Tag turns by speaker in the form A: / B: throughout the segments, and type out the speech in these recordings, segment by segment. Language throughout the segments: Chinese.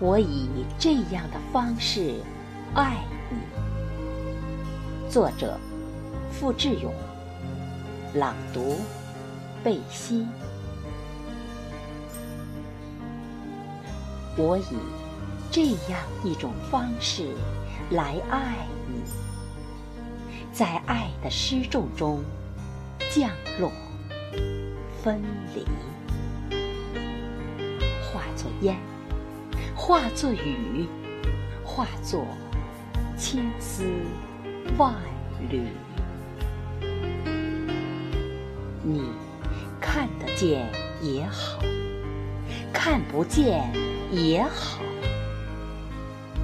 A: 我以这样的方式爱你。作者：付志勇。朗读：贝西。我以这样一种方式来爱你，在爱的失重中降落、分离，化作烟。化作雨，化作千丝万缕。你看得见也好，看不见也好，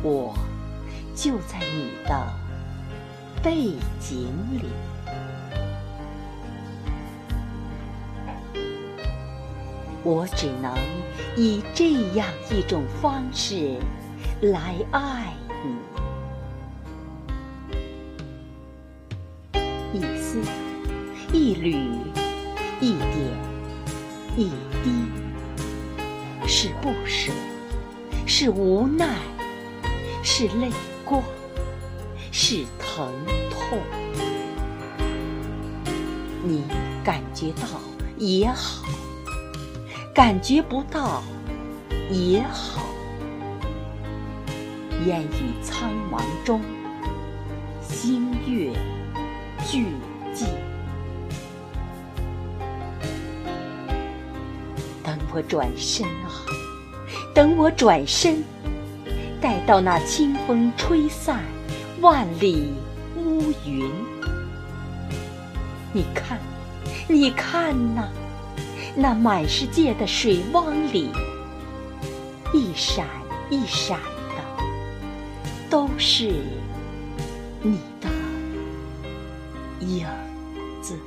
A: 我就在你的背景里。我只能以这样一种方式来爱你，一丝、一缕、一点、一滴，是不舍，是无奈，是泪光，是疼痛。你感觉到也好。感觉不到也好，烟雨苍茫中，星月俱寂。等我转身啊，等我转身，待到那清风吹散万里乌云。你看，你看呐。那满世界的水汪里，一闪一闪的，都是你的影子。